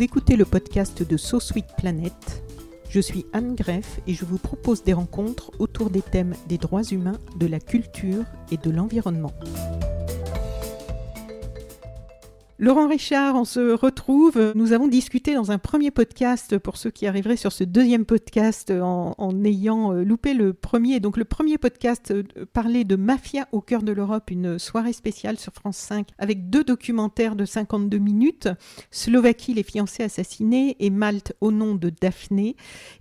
Vous écoutez le podcast de So Sweet Planet. Je suis Anne Greff et je vous propose des rencontres autour des thèmes des droits humains, de la culture et de l'environnement. Laurent Richard, on se retrouve. Nous avons discuté dans un premier podcast, pour ceux qui arriveraient sur ce deuxième podcast en, ayant euh, loupé le premier. Donc le premier podcast euh, parlait de Mafia au cœur de l'Europe, une soirée spéciale sur France 5 avec deux documentaires de 52 minutes, Slovaquie, les fiancés assassinés et Malte au nom de Daphné.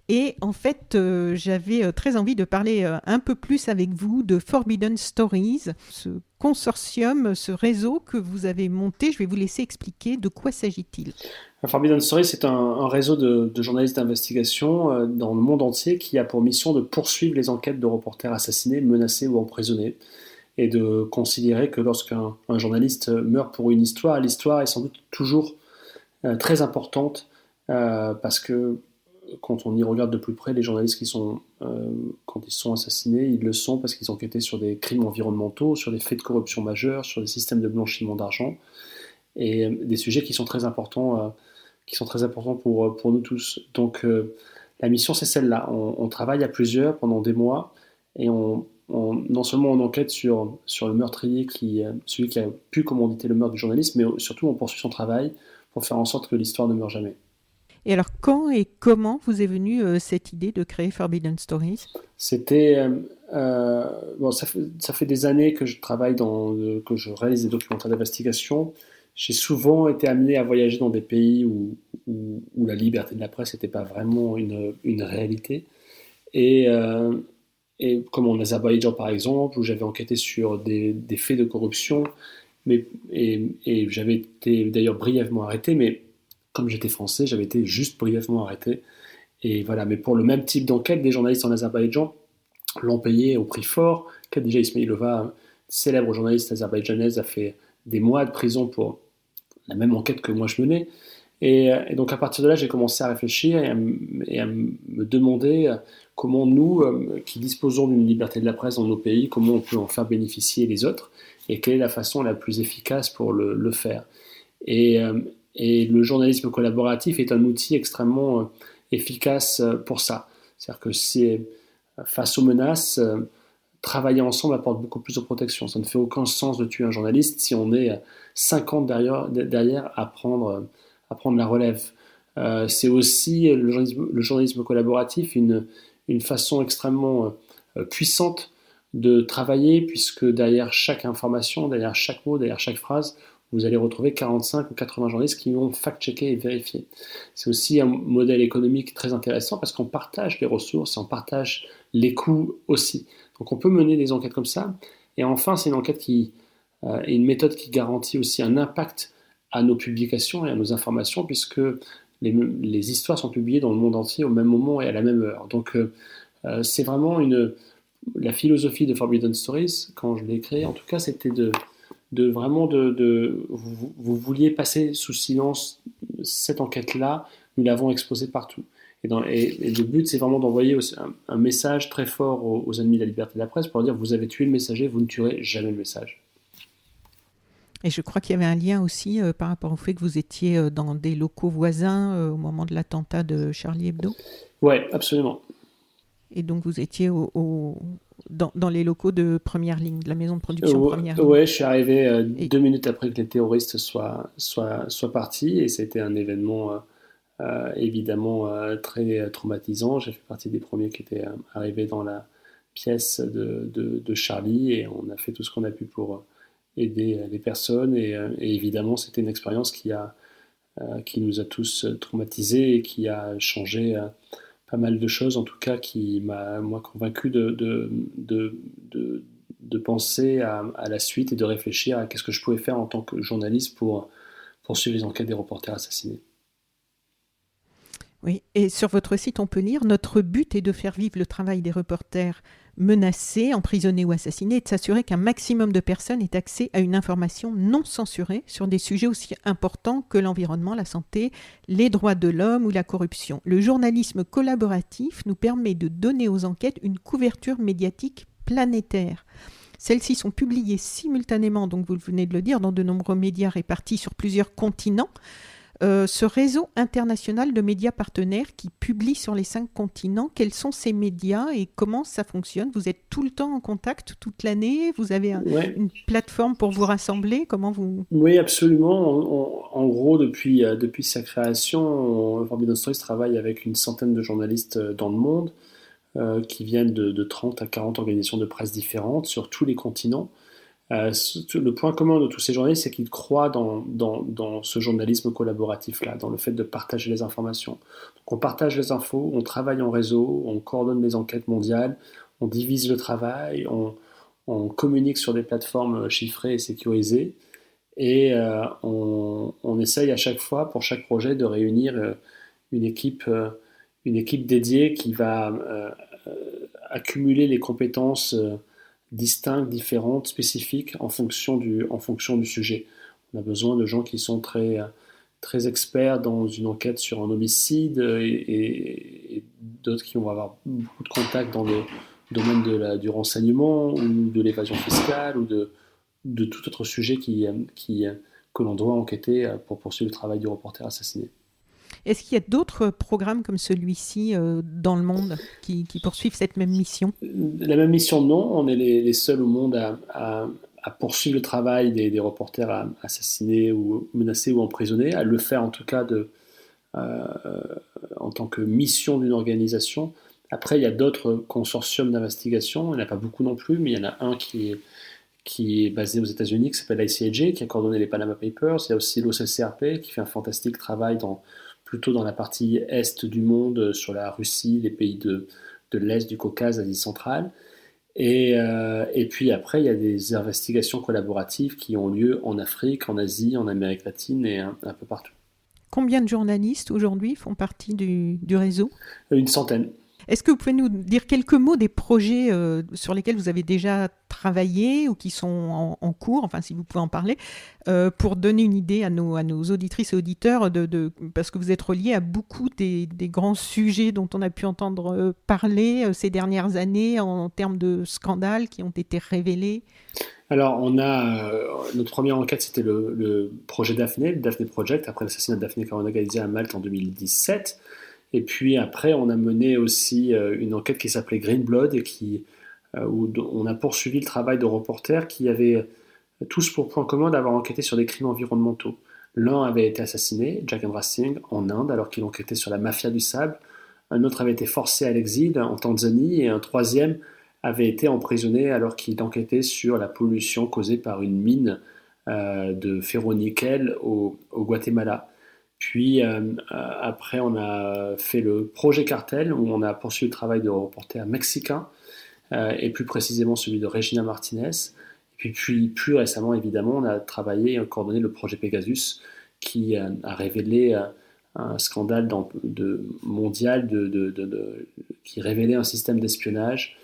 Et en fait, euh, j'avais très envie de parler un peu plus avec vous de Forbidden Stories, consortium, ce réseau que vous avez monté. Je vais vous laisser expliquer de quoi s'agit-il. Forbidden Story, c'est un, réseau de, journalistes d'investigation euh, dans le monde entier qui a pour mission de poursuivre les enquêtes de reporters assassinés, menacés ou emprisonnés, et de considérer que lorsqu'un journaliste meurt pour une histoire, l'histoire est sans doute toujours euh, très importante euh, parce que quand on y regarde de plus près, les journalistes qui sont, euh, quand ils sont assassinés, ils le sont parce qu'ils enquêté sur des crimes environnementaux, sur des faits de corruption majeurs, sur des systèmes de blanchiment d'argent, et euh, des sujets qui sont très importants, euh, qui sont très importants pour, pour nous tous. Donc la mission, c'est celle-là. On, travaille à plusieurs pendant des mois, et on, non seulement on enquête sur, sur le meurtrier, celui qui a pu commanditer le meurtre du journaliste, mais surtout on poursuit son travail pour faire en sorte que l'histoire ne meure jamais. Et alors, quand et comment vous est venue euh, cette idée de créer Forbidden Stories? C'était. Euh, euh, bon, ça fait, des années que je travaille dans. que je réalise des documentaires d'investigation. J'ai souvent été amené à voyager dans des pays où, où, la liberté de la presse n'était pas vraiment une, une réalité. Et, et, comme en Azerbaïdjan, par exemple, où j'avais enquêté sur des, des, faits de corruption. Mais, et, et j'avais été d'ailleurs brièvement arrêté, mais comme j'étais français, j'avais été juste brièvement arrêté. Et voilà, mais pour le même type d'enquête, des journalistes en Azerbaïdjan l'ont payé au prix fort. Khadija Ismailova, célèbre journaliste azerbaïdjanaise, a fait des mois de prison pour la même enquête que moi je menais. Et, donc à partir de là, j'ai commencé à réfléchir et à, me demander comment nous, euh, qui disposons d'une liberté de la presse dans nos pays, comment on peut en faire bénéficier les autres et quelle est la façon la plus efficace pour le, faire. Et, euh, et le journalisme collaboratif est un outil extrêmement euh, efficace euh, pour ça. C'est-à-dire que euh, face aux menaces, travailler ensemble apporte beaucoup plus de protection. Ça ne fait aucun sens de tuer un journaliste si on est 50 derrière, derrière à, prendre, la relève. c'est aussi le journalisme, collaboratif une façon extrêmement puissante de travailler puisque derrière chaque information, derrière chaque mot, derrière chaque phrase, vous allez retrouver 45 ou 80 journalistes qui vont fact-checker et vérifier. C'est aussi un modèle économique très intéressant parce qu'on partage les ressources on partage les coûts aussi. Donc on peut mener des enquêtes comme ça. Et enfin, c'est une enquête qui euh, est une méthode qui garantit aussi un impact à nos publications et à nos informations puisque les, histoires sont publiées dans le monde entier au même moment et à la même heure. Donc euh, euh, c'est vraiment une la philosophie de Forbidden Stories, quand je l'ai créée en tout cas, c'était de de vraiment de, vous, vouliez passer sous silence cette enquête-là, nous l'avons exposée partout. Et, dans, et, le but, c'est vraiment d'envoyer un, message très fort aux, ennemis de la liberté de la presse pour dire vous avez tué le messager, vous ne tuerez jamais le message. Et je crois qu'il y avait un lien aussi euh, par rapport au fait que vous étiez euh, dans des locaux voisins euh, au moment de l'attentat de Charlie Hebdo? Oui, absolument. Et donc vous étiez au, dans, les locaux de première ligne, de la maison de production première ligne. Oui, je suis arrivé euh, deux minutes après que les terroristes soient, soient, soient partis et c'était un événement euh, euh, évidemment très traumatisant. J'ai fait partie des premiers qui étaient arrivés dans la pièce de, de, Charlie et on a fait tout ce qu'on a pu pour aider les personnes et, et évidemment c'était une expérience qui, a, qui nous a tous traumatisés et qui a changé pas mal de choses, en tout cas, qui m'a moi convaincu de, penser à, la suite et de réfléchir à qu'est-ce que je pouvais faire en tant que journaliste pour poursuivre les enquêtes des reporters assassinés. Oui, et sur votre site, on peut lire Notre but est de faire vivre le travail des reporters menacés, emprisonnés ou assassinés et de s'assurer qu'un maximum de personnes aient accès à une information non censurée sur des sujets aussi importants que l'environnement, la santé, les droits de l'homme ou la corruption. Le journalisme collaboratif nous permet de donner aux enquêtes une couverture médiatique planétaire. Celles-ci sont publiées simultanément, donc vous venez de le dire, dans de nombreux médias répartis sur plusieurs continents. Euh, ce réseau international de médias partenaires qui publie sur les cinq continents, quels sont ces médias et comment ça fonctionne? Vous êtes tout le temps en contact toute l'année? Vous avez une plateforme pour vous rassembler? Comment vous? Oui, absolument. En, gros, depuis, euh, depuis sa création, Forbidden Stories travaille avec une centaine de journalistes euh, dans le monde qui viennent de, de 30 à 40 organisations de presse différentes sur tous les continents. Euh, le point commun de tous ces journalistes, c'est qu'ils croient dans, dans, ce journalisme collaboratif-là, dans le fait de partager les informations. Donc on partage les infos, on travaille en réseau, on coordonne les enquêtes mondiales, on divise le travail, on, on communique sur des plateformes chiffrées et sécurisées, et euh, on, on, essaye à chaque fois, pour chaque projet, de réunir euh, une équipe, une équipe dédiée qui va accumuler les compétences distinctes, différentes, spécifiques en fonction du, en fonction du sujet. On a besoin de gens qui sont très, très experts dans une enquête sur un homicide et, d'autres qui vont avoir beaucoup de contacts dans le domaine de la, du renseignement ou de l'évasion fiscale ou de, de tout autre sujet qui, qui, que l'on doit enquêter pour poursuivre le travail du reporter assassiné. Est-ce qu'il y a d'autres programmes comme celui-ci euh, dans le monde qui, poursuivent cette même mission? La même mission, non. On est les, seuls au monde à, poursuivre le travail des, reporters assassinés ou menacés ou emprisonnés, à le faire en tout cas euh, en tant que mission d'une organisation. Après, il y a d'autres consortiums d'investigation. Il n'y en a pas beaucoup non plus, mais il y en a un qui est, qui est basé aux États-Unis, qui s'appelle l'ICAJ, qui a coordonné les Panama Papers. Il y a aussi l'OCCRP, qui fait un fantastique travail dans plutôt dans la partie est du monde, sur la Russie, les pays de, de l'Est, du Caucase, Asie centrale. Et, euh, et, puis après, il y a des investigations collaboratives qui ont lieu en Afrique, en Asie, en Amérique latine et un, peu partout. Combien de journalistes aujourd'hui font partie du, du réseau? Une centaine. Est-ce que vous pouvez nous dire quelques mots des projets euh, sur lesquels vous avez déjà travaillé ou qui sont en, cours, enfin si vous pouvez en parler, euh, pour donner une idée à nos, auditrices et auditeurs, de, parce que vous êtes reliés à beaucoup des, grands sujets dont on a pu entendre euh, parler ces dernières années en, termes de scandales qui ont été révélés? Alors, on a notre première enquête, c'était le, projet Daphné, le Daphné Project, après l'assassinat de Daphné Caruana Galizia à Malte en 2017. Et puis après, on a mené aussi euh, une enquête qui s'appelait Green Blood et qui, euh, où on a poursuivi le travail de reporters qui avaient tous pour point commun d'avoir enquêté sur des crimes environnementaux. L'un avait été assassiné, Jack Racing, en Inde, alors qu'il enquêtait sur la mafia du sable. Un autre avait été forcé à l'exil en Tanzanie et un troisième avait été emprisonné alors qu'il enquêtait sur la pollution causée par une mine euh, de ferro-nickel au Guatemala. Puis euh, euh, après, on a fait le projet Cartel, où on a poursuivi le travail de reporter mexicain, euh, et plus précisément celui de Regina Martinez. Et puis, plus récemment, évidemment, on a travaillé et coordonné le projet Pegasus, qui a révélé un scandale mondial qui révélait un système d'espionnage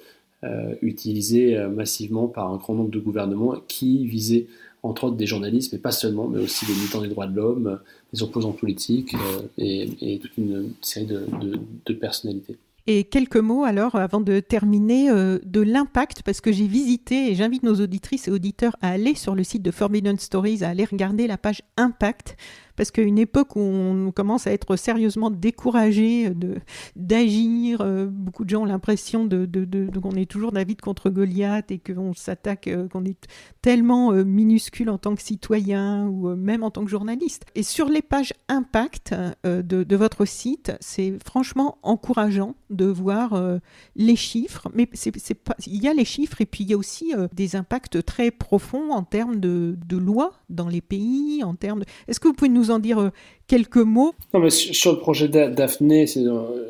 utilisé massivement par un grand nombre de gouvernements qui visait entre autres des journalistes, mais pas seulement, mais aussi des militants des droits de l'homme, des opposants politiques euh, et, toute une série de, personnalités. Et quelques mots alors, avant de terminer, euh, de l'impact, parce que j'ai visité, et j'invite nos auditrices et auditeurs à aller sur le site de Forbidden Stories, à aller regarder la page Impact, parce qu'à une époque où on commence à être sérieusement découragé de, d'agir, euh, beaucoup de gens ont l'impression de, qu'on est toujours David contre Goliath et qu'on s'attaque, euh, qu'on est tellement euh, minuscule en tant que citoyen ou même en tant que journaliste. Et sur les pages impact de, votre site, c'est franchement encourageant de voir les chiffres, mais c'est pas, il y a les chiffres et puis il y a aussi des impacts très profonds en termes de, de lois dans les pays, en termes de... Est-ce que vous pouvez nous nous en dire quelques mots? Non, mais sur, le projet Daphné,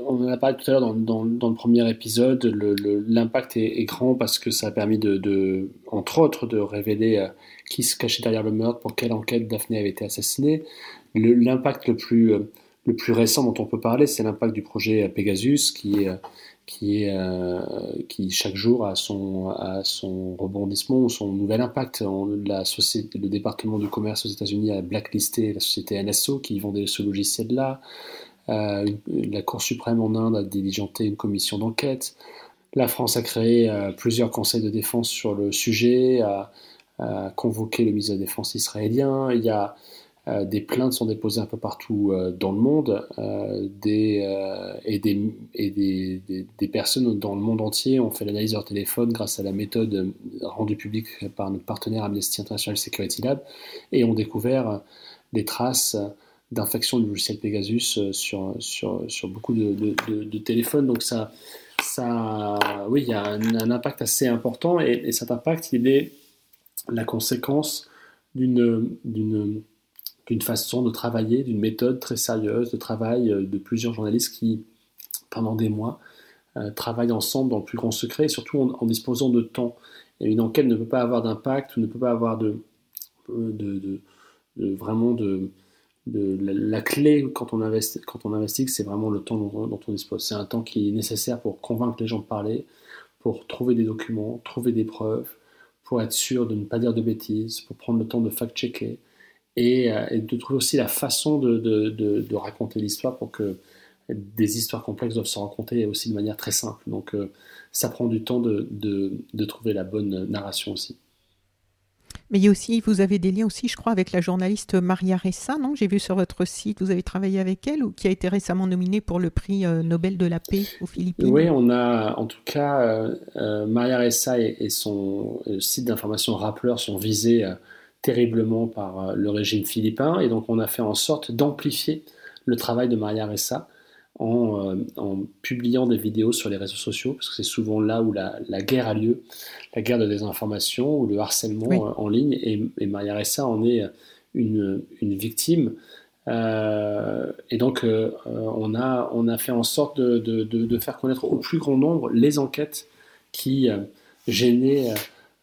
on en a parlé tout à l'heure dans, le premier épisode, l'impact est, grand parce que ça a permis de, entre autres, de révéler qui se cachait derrière le meurtre, pour quelle enquête Daphné avait été assassinée. L'impact le plus le plus récent dont on peut parler, c'est l'impact du projet Pegasus, qui est, euh, qui chaque jour a son, rebondissement son nouvel impact. la société, le département du commerce aux États-Unis a blacklisté la société NSO qui vendait ce logiciel-là. Euh, la Cour suprême en Inde a diligenté une commission d'enquête. La France a créé euh, plusieurs conseils de défense sur le sujet, a, convoqué le ministre de la Défense israélien. Il y a des plaintes sont déposées un peu partout euh, dans le monde euh, et, des, personnes dans le monde entier ont fait l'analyse de leur téléphone grâce à la méthode rendue publique par notre partenaire Amnesty International Security Lab et ont découvert des traces d'infection du logiciel Pegasus sur, beaucoup de, téléphones. Donc ça, oui, il y a un, impact assez important et, cet impact, il est la conséquence d'une d'une façon de travailler, d'une méthode très sérieuse de travail euh, de plusieurs journalistes qui, pendant des mois, euh, travaillent ensemble dans le plus grand secret et surtout en, disposant de temps. Une enquête ne peut pas avoir d'impact ne peut pas avoir de, euh, vraiment de, la, clé quand on, investi, quand on investigue, c'est vraiment le temps dont, dont on dispose. C'est un temps qui est nécessaire pour convaincre les gens de parler, pour trouver des documents, trouver des preuves, pour être sûr de ne pas dire de bêtises, pour prendre le temps de fact-checker, euh, et, de trouver aussi la façon de, de, de, raconter l'histoire pour que des histoires complexes doivent se raconter aussi de manière très simple. Donc euh, ça prend du temps de, trouver la bonne narration aussi. Mais il y a aussi, vous avez des liens aussi, je crois, avec la journaliste Maria Ressa, non? J'ai vu sur votre site, vous avez travaillé avec elle, ou qui a été récemment nominée pour le prix euh, Nobel de la paix aux Philippines? Oui, on a, en tout cas, Maria Ressa et, et son site d'information Rappler sont visés terriblement par euh, le régime philippin. Et donc on a fait en sorte d'amplifier le travail de Maria Ressa en, euh, en, publiant des vidéos sur les réseaux sociaux, parce que c'est souvent là où la, guerre a lieu, la guerre de désinformation ou le harcèlement euh, en ligne. Et, Maria Ressa en est une, une victime. et donc on, a, on a fait en sorte de, de, de, faire connaître au plus grand nombre les enquêtes qui gênaient euh,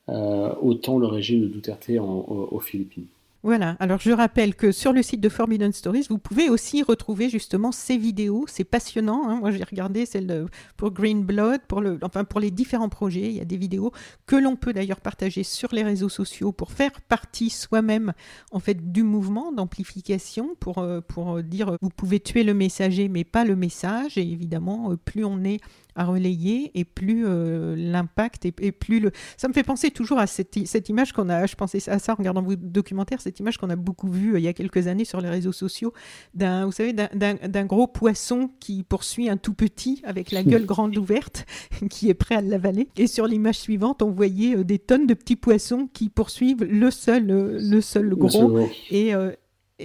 autant le régime de Duterte aux Philippines. Voilà, alors je rappelle que sur le site de Forbidden Stories, vous pouvez aussi retrouver justement ces vidéos, c'est passionnant. Hein. Moi j'ai regardé celle pour Green Blood, pour, le, enfin, pour les différents projets, il y a des vidéos que l'on peut d'ailleurs partager sur les réseaux sociaux pour faire partie soi-même en fait du mouvement d'amplification, pour, euh, pour dire vous pouvez tuer le messager mais pas le message, et évidemment euh, plus on est à relayer et plus euh, l'impact et, plus le... Ça me fait penser toujours à cette, cette image qu'on a, je pensais à ça en regardant vos documentaires, cette image qu'on a beaucoup vue euh, il y a quelques années sur les réseaux sociaux, d'un, vous savez, d'un gros poisson qui poursuit un tout petit avec la gueule grande ouverte, qui est prêt à l'avaler. Et sur l'image suivante, on voyait euh, des tonnes de petits poissons qui poursuivent le seul, le seul gros. Et,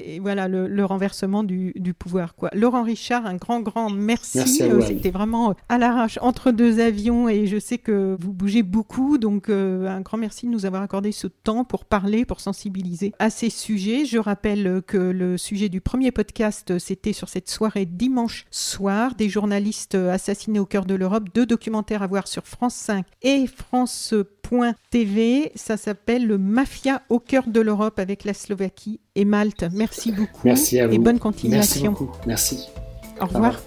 et voilà le, renversement du, pouvoir. Quoi. Laurent Richard, un grand, grand merci. Euh, c'était vraiment à l'arrache entre deux avions et je sais que vous bougez beaucoup, donc euh, un grand merci de nous avoir accordé ce temps pour parler, pour sensibiliser à ces sujets. Je rappelle que le sujet du premier podcast, c'était sur cette soirée dimanche soir, des journalistes assassinés au cœur de l'Europe, deux documentaires à voir sur France 5 et France TV. Ça s'appelle le Mafia au cœur de l'Europe avec la Slovaquie et Malte. Merci beaucoup. Merci à vous. Et bonne continuation. Merci. Merci. Au revoir.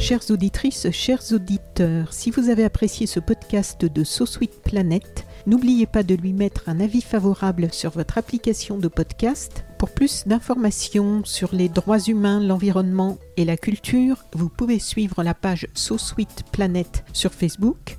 Chères auditrices, chers auditeurs, si vous avez apprécié ce podcast de So Sweet Planet, n'oubliez pas de lui mettre un avis favorable sur votre application de podcast. Pour plus d'informations sur les droits humains, l'environnement et la culture, vous pouvez suivre la page So Sweet Planet sur Facebook